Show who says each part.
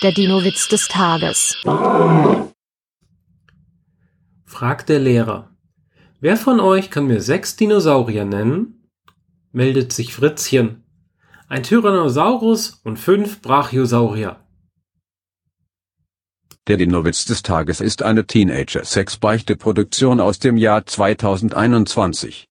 Speaker 1: Der Dino-Witz des Tages.
Speaker 2: Fragt der Lehrer. Wer von euch kann mir sechs Dinosaurier nennen? Meldet sich Fritzchen. Ein Tyrannosaurus und fünf Brachiosaurier.
Speaker 3: Der Dino-Witz des Tages ist eine Teenager-Sex-Beichte-Produktion aus dem Jahr 2021.